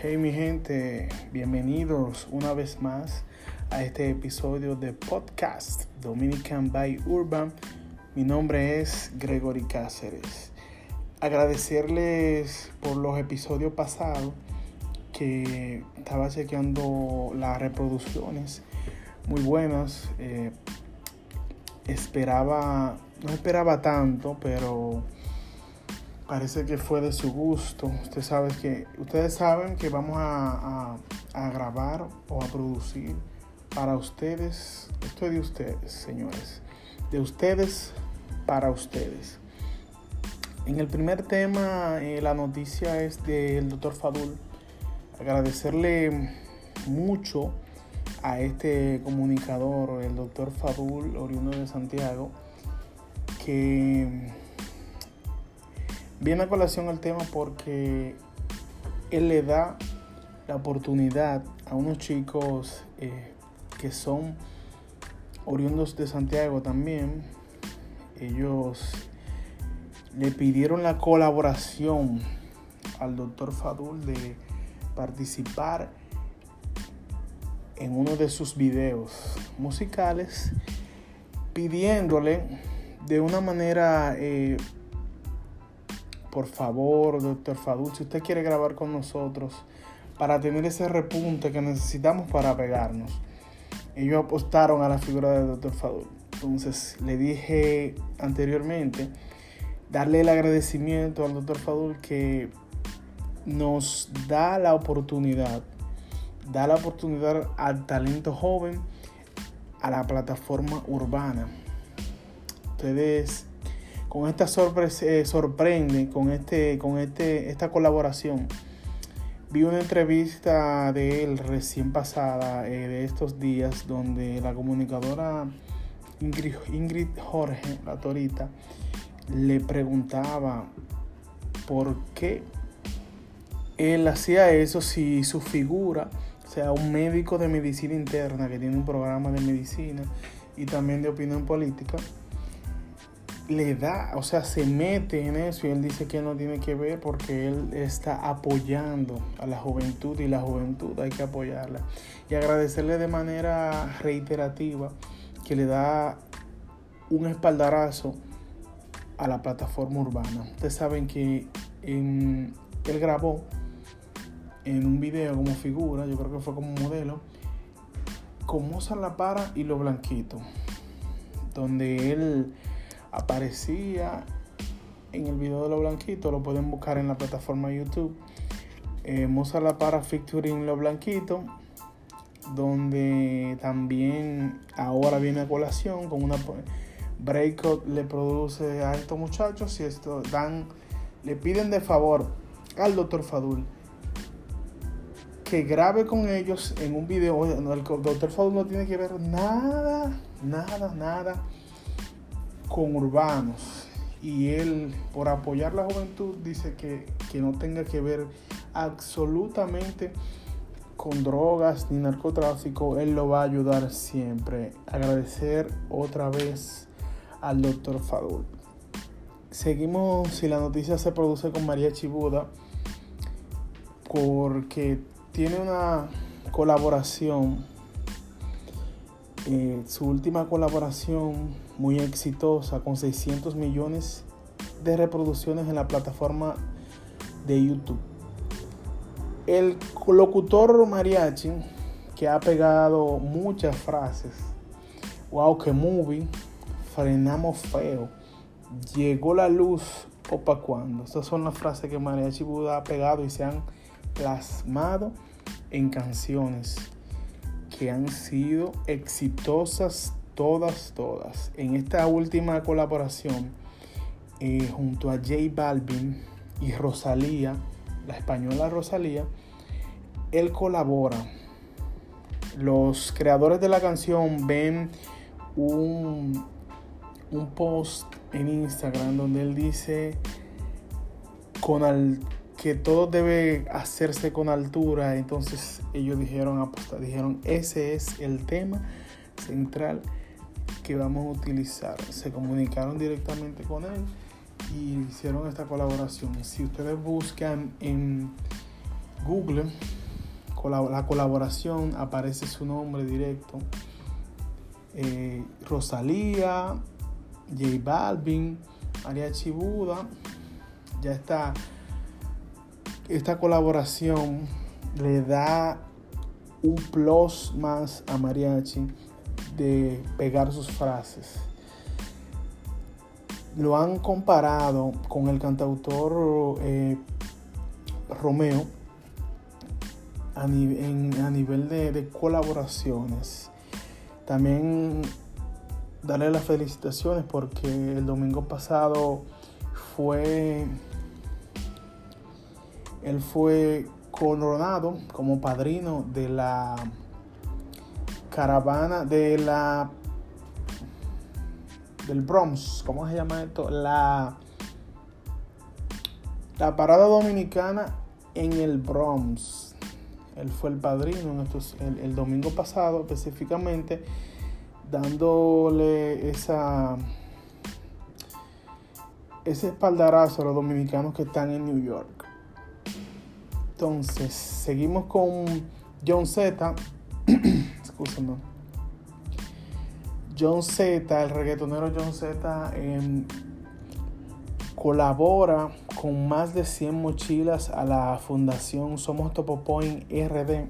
Hey mi gente, bienvenidos una vez más a este episodio de podcast Dominican by Urban. Mi nombre es Gregory Cáceres. Agradecerles por los episodios pasados que estaba chequeando las reproducciones muy buenas. Eh, esperaba, no esperaba tanto, pero parece que fue de su gusto. Usted sabe que, ustedes saben que vamos a, a, grabar o a producir para ustedes. Esto es de ustedes, señores. De ustedes para ustedes. En el primer tema, eh, la noticia es del doctor Fadul. Agradecerle mucho a este comunicador, el doctor Fadul, oriundo de Santiago, que Viene a colación el tema porque él le da la oportunidad a unos chicos eh, que son oriundos de Santiago también. Ellos le pidieron la colaboración al doctor Fadul de participar en uno de sus videos musicales pidiéndole de una manera eh, por favor, doctor Fadul, si usted quiere grabar con nosotros para tener ese repunte que necesitamos para pegarnos. Ellos apostaron a la figura del doctor Fadul. Entonces le dije anteriormente darle el agradecimiento al doctor Fadul que nos da la oportunidad, da la oportunidad al talento joven, a la plataforma urbana. Ustedes con esta sorpresa, eh, sorprende, con, este, con este, esta colaboración. Vi una entrevista de él recién pasada, eh, de estos días, donde la comunicadora Ingrid, Ingrid Jorge, la torita, le preguntaba por qué él hacía eso si su figura, o sea, un médico de medicina interna que tiene un programa de medicina y también de opinión política, le da, o sea, se mete en eso y él dice que no tiene que ver porque él está apoyando a la juventud y la juventud hay que apoyarla. Y agradecerle de manera reiterativa que le da un espaldarazo a la plataforma urbana. Ustedes saben que él grabó en un video como figura, yo creo que fue como modelo, con Mozart La Para y Lo Blanquito, donde él aparecía en el video de lo blanquito, lo pueden buscar en la plataforma YouTube. Eh, Mozart La Para featuring Lo Blanquito, donde también ahora viene a colación con una breakout le produce a estos muchachos y esto dan le piden de favor al doctor Fadul que grabe con ellos en un video. El doctor Fadul no tiene que ver nada, nada, nada con urbanos y él por apoyar la juventud dice que, no tenga que ver absolutamente con drogas ni narcotráfico, él lo va a ayudar siempre. Agradecer otra vez al doctor Fadul. Seguimos si la noticia se produce con María Chibuda porque tiene una colaboración eh, su última colaboración muy exitosa con 600 millones de reproducciones en la plataforma de YouTube. El locutor mariachi que ha pegado muchas frases. Wow, que movie. Frenamos feo. Llegó la luz. Opa, cuando. Estas son las frases que Mariachi Buda ha pegado y se han plasmado en canciones que han sido exitosas todas, todas. En esta última colaboración, eh, junto a J Balvin y Rosalía, la española Rosalía, él colabora. Los creadores de la canción ven un, un post en Instagram donde él dice con al, que todo debe hacerse con altura. Entonces ellos dijeron, apostar, dijeron, ese es el tema central que vamos a utilizar. Se comunicaron directamente con él y hicieron esta colaboración. Si ustedes buscan en Google la colaboración aparece su nombre directo. Eh, Rosalía, J Balvin, María Chibuda. Ya está. Esta colaboración le da un plus más a Mariachi de pegar sus frases. Lo han comparado con el cantautor eh, Romeo a, nivel de, colaboraciones. También darle las felicitaciones porque el domingo pasado fue él fue coronado como padrino de la caravana de la del Bronx, ¿cómo se llama esto? La la parada dominicana en el Bronx. Él fue el padrino en estos, el, domingo pasado específicamente, dándole esa ese espaldarazo a los dominicanos que están en New York. Entonces, seguimos con John Z. Escúchame. John Z, el reggaetonero John Z, colabora con más de 100 mochilas a la fundación Somos Topopoint RD.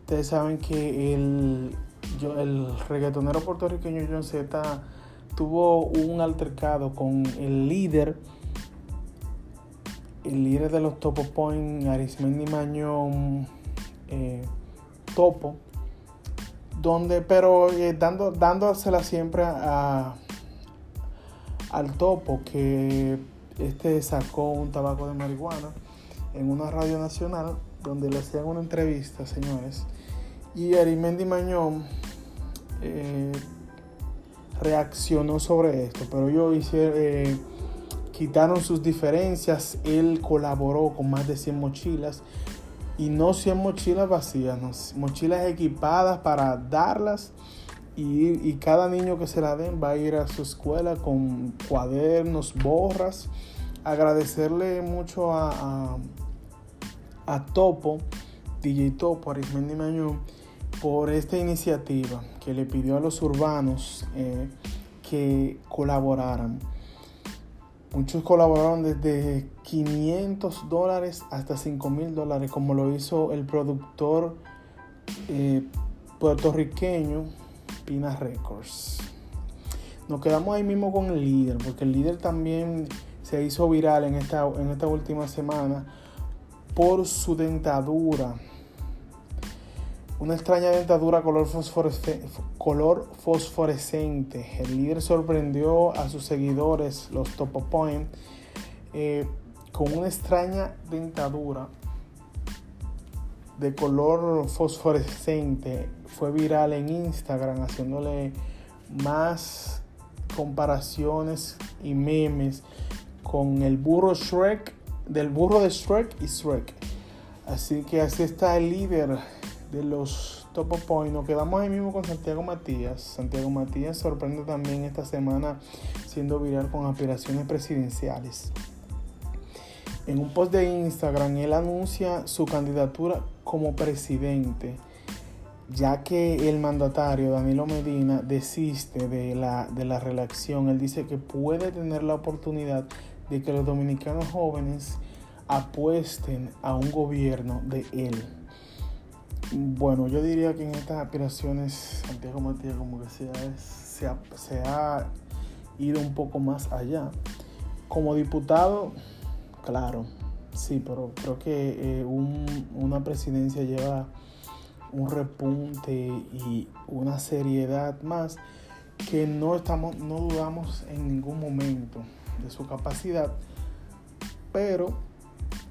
Ustedes saben que el, el reggaetonero puertorriqueño John Z tuvo un altercado con el líder, el líder de los Topo Point, Arismendi Mañón eh, Topo, donde, pero eh, dando, dándosela siempre a al topo que este sacó un tabaco de marihuana en una radio nacional donde le hacían una entrevista, señores. Y Arimendi Mañón eh, reaccionó sobre esto, pero hicieron, eh, quitaron sus diferencias. Él colaboró con más de 100 mochilas y no 100 mochilas vacías, mochilas equipadas para darlas y, cada niño que se la den va a ir a su escuela con cuadernos, borras. Agradecerle mucho a, Topo, DJ Topo, Arismendi Mañón, por esta iniciativa que le pidió a los urbanos eh, que colaboraran. Muchos colaboraron desde 500 dólares hasta 5 mil dólares, como lo hizo el productor eh, puertorriqueño Pina Records. Nos quedamos ahí mismo con el líder, porque el líder también se hizo viral en esta, en esta última semana por su dentadura. Una extraña dentadura color, color fosforescente. El líder sorprendió a sus seguidores, los Topo Point, eh, con una extraña dentadura de color fosforescente fue viral en Instagram haciéndole más comparaciones y memes con el burro Shrek, del burro de Shrek y Shrek. Así que así está el líder de los Top Point. Nos quedamos ahí mismo con Santiago Matías. Santiago Matías sorprende también esta semana siendo viral con aspiraciones presidenciales. En un post de Instagram, él anuncia su candidatura como presidente, ya que el mandatario Danilo Medina desiste de la, de la reelección. Él dice que puede tener la oportunidad de que los dominicanos jóvenes apuesten a un gobierno de él. Bueno, yo diría que en estas aspiraciones Santiago Matías como que se ha, se ha ido un poco más allá. Como diputado, Claro, sí, pero creo que eh, una presidencia lleva un repunte y una seriedad más que no estamos, no dudamos en ningún momento de su capacidad, pero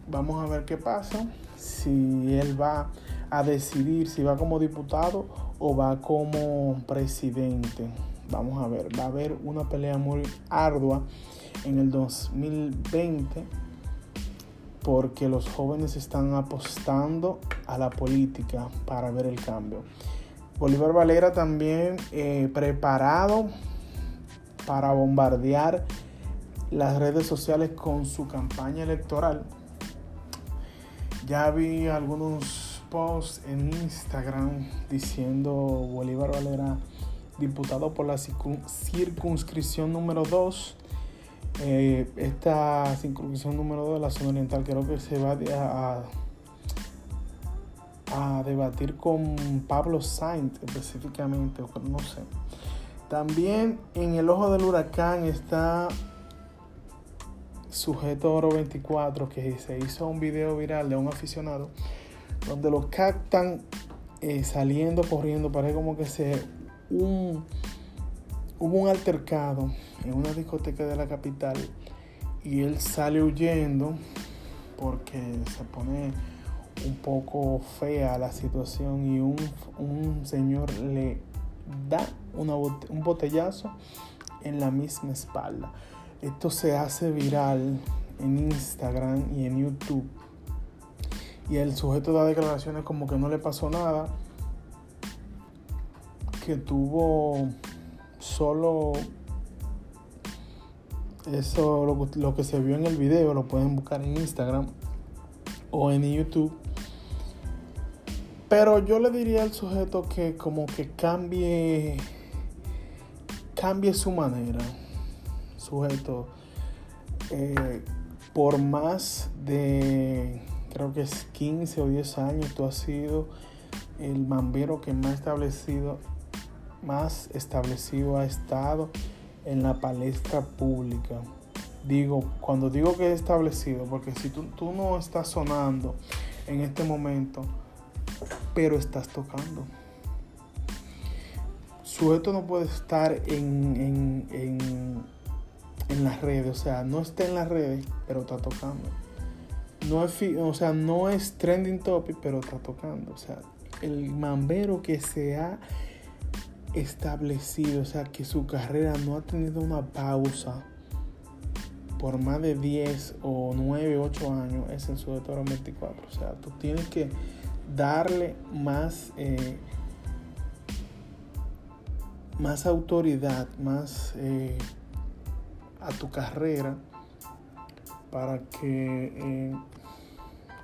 vamos a ver qué pasa si él va a decidir si va como diputado o va como presidente. Vamos a ver, va a haber una pelea muy ardua en el 2020 porque los jóvenes están apostando a la política para ver el cambio. Bolívar Valera también eh, preparado para bombardear las redes sociales con su campaña electoral. Ya vi algunos posts en Instagram diciendo Bolívar Valera diputado por la circunscripción número 2. Eh, esta circunscripción número 2 de la zona oriental creo que se va a, a, debatir con Pablo Sainz específicamente, no sé. También en el ojo del huracán está Sujeto Oro 24, que se hizo un video viral de un aficionado, donde lo captan eh, saliendo, corriendo, parece como que se un, hubo un altercado en una discoteca de la capital y él sale huyendo porque se pone un poco fea la situación y un, un señor le da una, un botellazo en la misma espalda. Esto se hace viral en Instagram y en YouTube. Y el sujeto da declaraciones como que no le pasó nada, que tuvo solo eso, lo, lo, que se vio en el video, lo pueden buscar en Instagram o en YouTube. Pero yo le diría al sujeto que como que cambie, cambie su manera. Sujeto, eh, por más de, creo que es 15 o 10 años, tú has sido el mambero que más establecido más establecido ha estado en la palestra pública. Digo, cuando digo que es establecido, porque si tú, tú no estás sonando en este momento, pero estás tocando. Sujeto no puede estar en, en, en, las redes, o sea, no está en las redes, pero está tocando. No es, o sea, no es trending topic, pero está tocando. O sea, el mambero que se ha establecido, o sea, que su carrera no ha tenido una pausa por más de 10 o 9, 8 años, es el Sujetoro 24. O sea, tú tienes que darle más, eh, más autoridad, más eh, a tu carrera para que eh,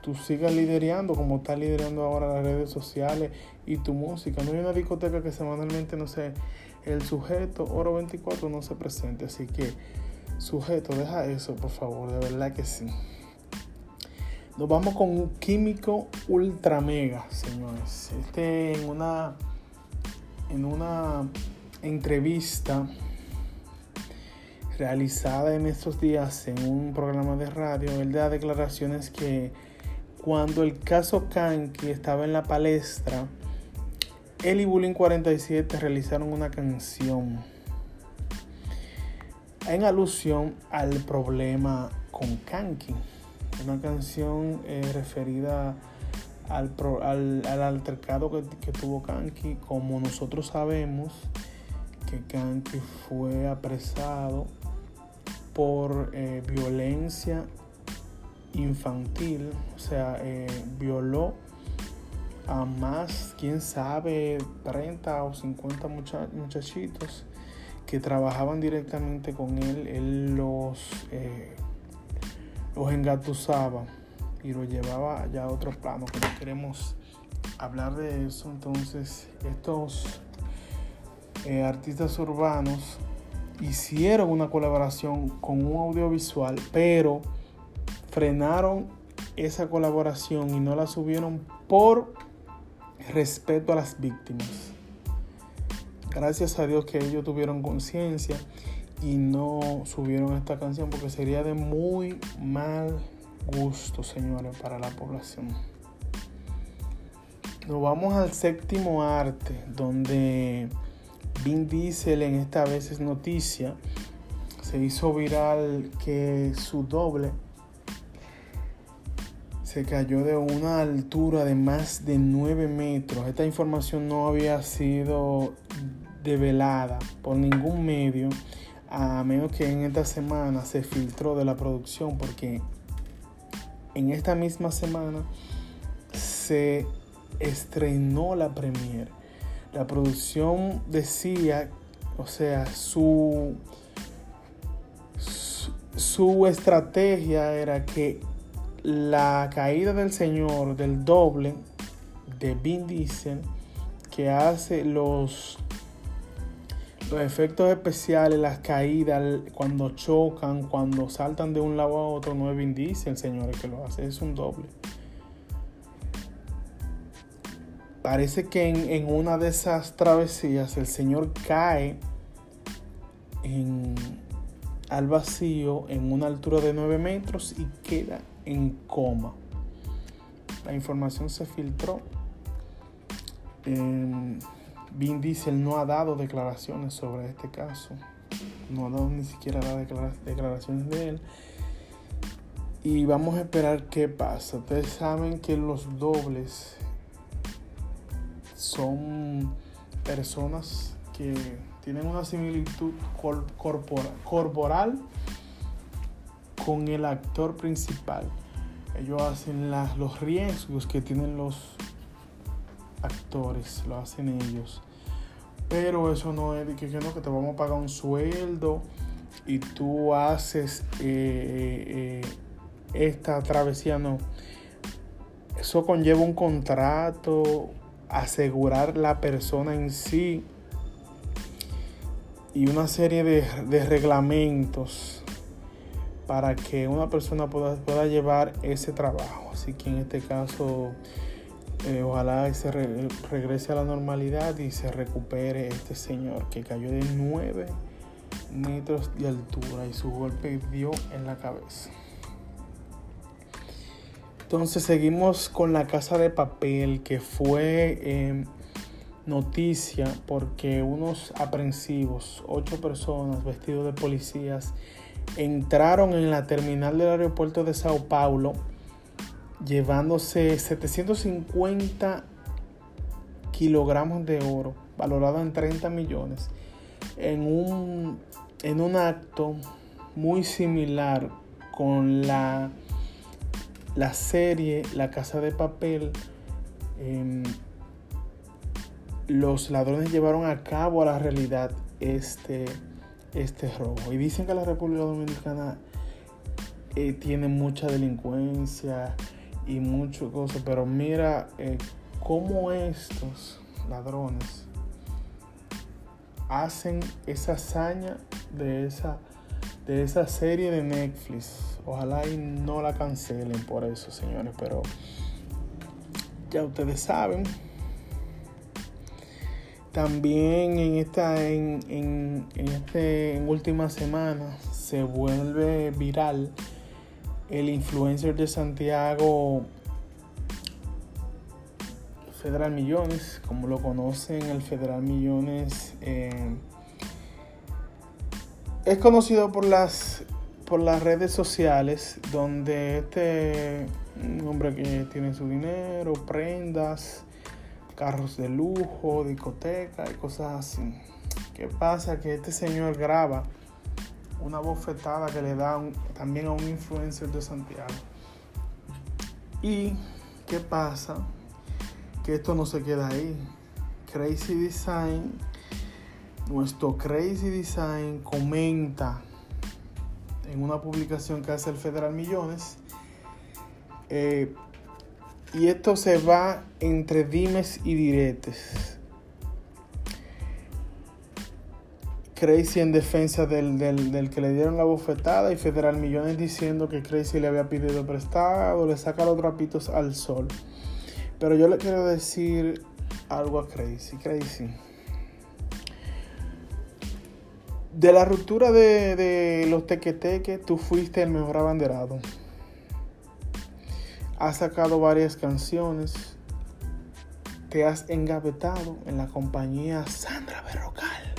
tú sigas liderando como está liderando ahora las redes sociales y tu música. No hay una discoteca que semanalmente, no sé, el sujeto Oro 24 no se presente. Así que, sujeto, deja eso, por favor, de verdad que sí. Nos vamos con un químico ultra mega, señores. Este en una en una entrevista realizada en estos días en un programa de radio, él da declaraciones que cuando el caso Kanki estaba en la palestra, él y Bullying 47 realizaron una canción en alusión al problema con Kanki. Una canción eh, referida al, al, altercado que, tuvo Kanki. Como nosotros sabemos que Kanki fue apresado por eh, violencia infantil, o sea, eh, violó a más, quién sabe, 30 o 50 muchachitos que trabajaban directamente con él. Él los, eh, engatusaba y los llevaba allá a otro plano, no queremos hablar de eso. Entonces, estos eh, artistas urbanos hicieron una colaboración con un audiovisual, pero frenaron esa colaboración y no la subieron por respeto a las víctimas. Gracias a Dios que ellos tuvieron conciencia y no subieron esta canción porque sería de muy mal gusto, señores, para la población. Nos vamos al séptimo arte, donde Vin Diesel en esta vez es noticia. Se hizo viral que su doble se cayó de una altura de más de 9 metros. Esta información no había sido develada por ningún medio, a menos que en esta semana se filtró de la producción, porque en esta misma semana se estrenó la premiere. La producción decía, o sea, su, su, estrategia era que la caída del Señor, del doble de Vin Diesel, que hace los, los efectos especiales, las caídas, cuando chocan, cuando saltan de un lado a otro, no es Vin Diesel, señores, que lo hace, es un doble. Parece que en, una de esas travesías el Señor cae al vacío en una altura de 9 metros y queda en coma. La información se filtró. Eh, Vin Diesel no ha dado declaraciones sobre este caso. No ha dado ni siquiera las declaraciones de él. Y vamos a esperar qué pasa. Ustedes saben que los dobles son personas que tienen una similitud corporal con el actor principal. Ellos hacen los riesgos que tienen los actores, lo hacen ellos. Pero eso no es de que, no, que te vamos a pagar un sueldo y tú haces eh, eh, esta travesía, no. Eso conlleva un contrato, asegurar la persona en sí y una serie de, reglamentos para que una persona pueda, pueda, llevar ese trabajo. Así que en este caso, eh, ojalá se regrese a la normalidad y se recupere este señor que cayó de 9 metros de altura y su golpe dio en la cabeza. Entonces seguimos con la casa de papel que fue em, noticia porque unos aprensivos, ocho personas vestidos de policías, entraron en la terminal del aeropuerto de Sao Paulo llevándose 750 kilogramos de oro, valorado en 30 millones, en un, en un acto muy similar con la la serie La Casa de Papel, em, los ladrones llevaron a cabo a la realidad este, este robo. Y dicen que la República Dominicana eh, tiene mucha delincuencia y muchas cosas, pero mira eh, cómo estos ladrones hacen esa hazaña de esa, de esa serie de Netflix Ojalá y no la cancelen por eso, señores, pero ya ustedes saben. También en esta en, en, en este en última semana se vuelve viral el influencer de Santiago Federal Millones, como lo conocen, el Federal Millones eh, es conocido por las por las redes sociales donde este hombre que tiene su dinero, prendas, carros de lujo, discoteca y cosas así. ¿Qué pasa? Que este señor graba una bofetada que le da también a un influencer de Santiago. ¿Y qué pasa? Que esto no se queda ahí. Crazy Design, nuestro Crazy Design comenta en una publicación que hace el Federal Millones. Eh, y esto se va entre dimes y diretes. Crazy en defensa del, del, que le dieron la bofetada y Federal Millones diciendo que Crazy le había pedido prestado, le saca los trapitos al sol. Pero yo le quiero decir algo a Crazy. Crazy De la ruptura de, los tequeteques, tú fuiste el mejor abanderado. Has sacado varias canciones. Te has engavetado en la compañía Sandra Berrocal.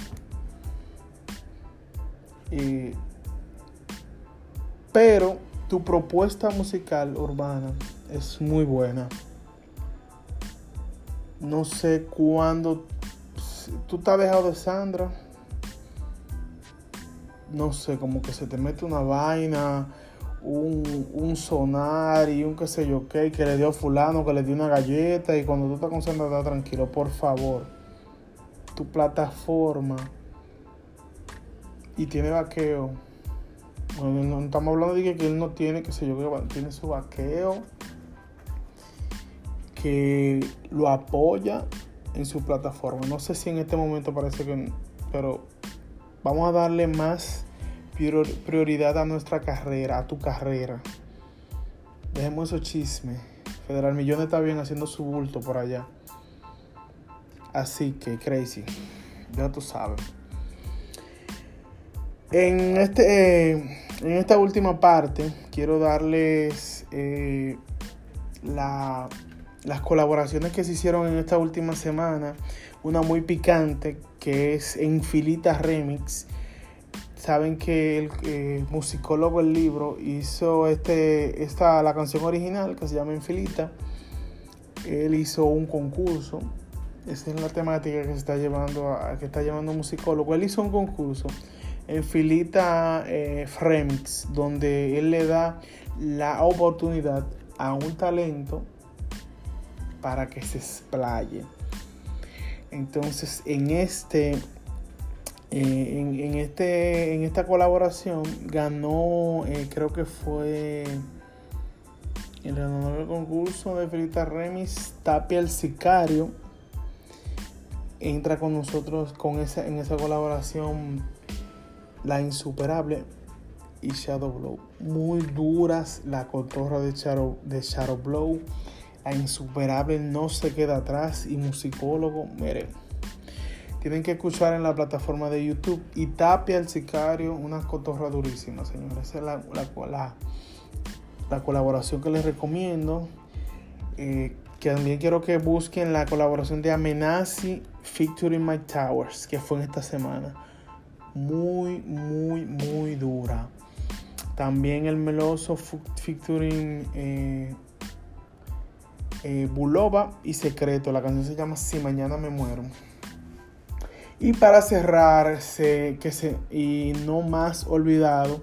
pero tu propuesta musical urbana es muy buena. No sé cuándo. Tú te has dejado de Sandra no sé, como que se te mete una vaina, un, sonar y un qué sé yo qué, que le dio fulano, que le dio una galleta y cuando tú estás concentrado, tranquilo, por favor, tu plataforma y tiene vaqueo, no, estamos hablando de que, él no tiene, que sé yo, que tiene su vaqueo, que lo apoya en su plataforma. No sé si en este momento parece que, pero vamos a darle más prioridad a nuestra carrera, a tu carrera. Dejemos esos chismes. Federal Millones está bien haciendo su bulto por allá. Así que, crazy. Ya tú sabes. En, este, eh, en esta última parte quiero darles eh, las colaboraciones que se hicieron en esta última semana. Una muy picante que es Enfilita Remix. Saben que el eh, musicólogo del libro hizo este, esta, la canción original que se llama Enfilita. Él hizo un concurso. Esa es la temática que se está llevando a, que está llevando musicólogo. Él hizo un concurso en Filita eh, donde él le da la oportunidad a un talento para que se explaye. Entonces, en este, eh, en, este, en esta colaboración ganó, eh, creo que fue el ganador del concurso de Filita Remix, Tapia el Sicario. Entra con nosotros con esa, en esa colaboración la Insuperable y Shadow Blow. Muy duras la cotorra de Shadow, de Shadow Blow. La Insuperable no se queda atrás y musicólogo, miren. Tienen que escuchar en la plataforma de YouTube y Tapia el Sicario, una cotorra durísima, señores. Esa es la, la, la, colaboración que les recomiendo. Eh, que también quiero que busquen la colaboración de Amenazi featuring My Towers, que fue en esta semana muy, muy, muy dura. También el meloso featuring eh, eh, Bulova y Secreto. La canción se llama Si Mañana Me Muero. Y para cerrar, que se, y no más olvidado,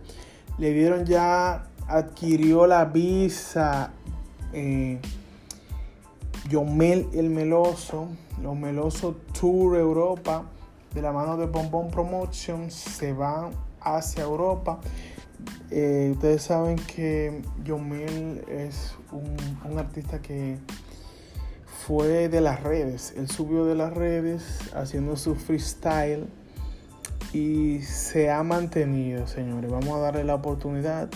le dieron ya, adquirió la visa eh, Yomel el Meloso, los Meloso Tour Europa de la mano de Bombón Promotions se van hacia Europa. Eh, ustedes saben que Yomil es un, artista que fue de las redes. Él subió de las redes haciendo su freestyle y se ha mantenido, señores. Vamos a darle la oportunidad.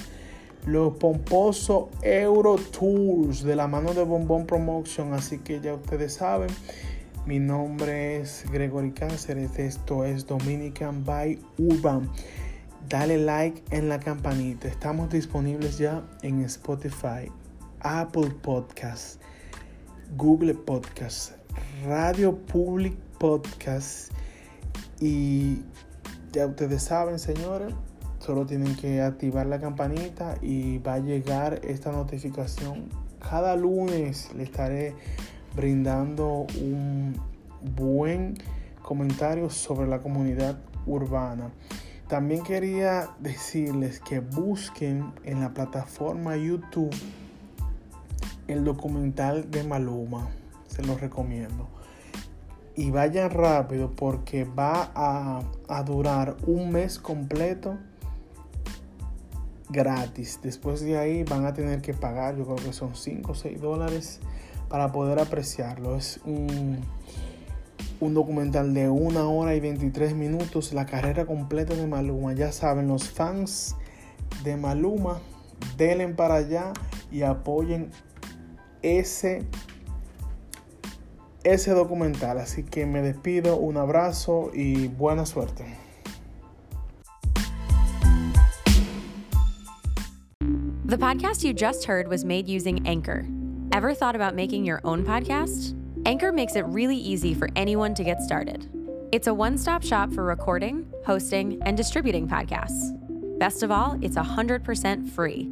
Los pomposos Euro Tours de la mano de Bombón Promotion. Así que ya ustedes saben. Mi nombre es Gregory Cáceres, esto es Dominican by Urban. Dale like en la campanita. Estamos disponibles ya en Spotify, Apple Podcasts, Google Podcasts, Radio Public Podcasts y ya ustedes saben, señores, solo tienen que activar la campanita y va a llegar esta notificación. Cada lunes le estaré brindando un buen comentario sobre la comunidad urbana. También quería decirles que busquen en la plataforma YouTube el documental de Maluma. Se los recomiendo. Y vayan rápido porque va a, durar un mes completo gratis. Después de ahí van a tener que pagar, yo creo que son 5 o 6 dólares para poder apreciarlo. Es un, documental de una hora y 23 minutos, la carrera completa de Maluma. Ya saben, los fans de Maluma, denle para allá y apoyen ese, ese documental. Así que me despido, un abrazo y buena suerte. The podcast you just heard was made using Anchor. Ever thought about making your own podcast? Anchor makes it really easy for anyone to get started. It's a one stop shop for recording, hosting, and distributing podcasts. Best of all, it's 100% free.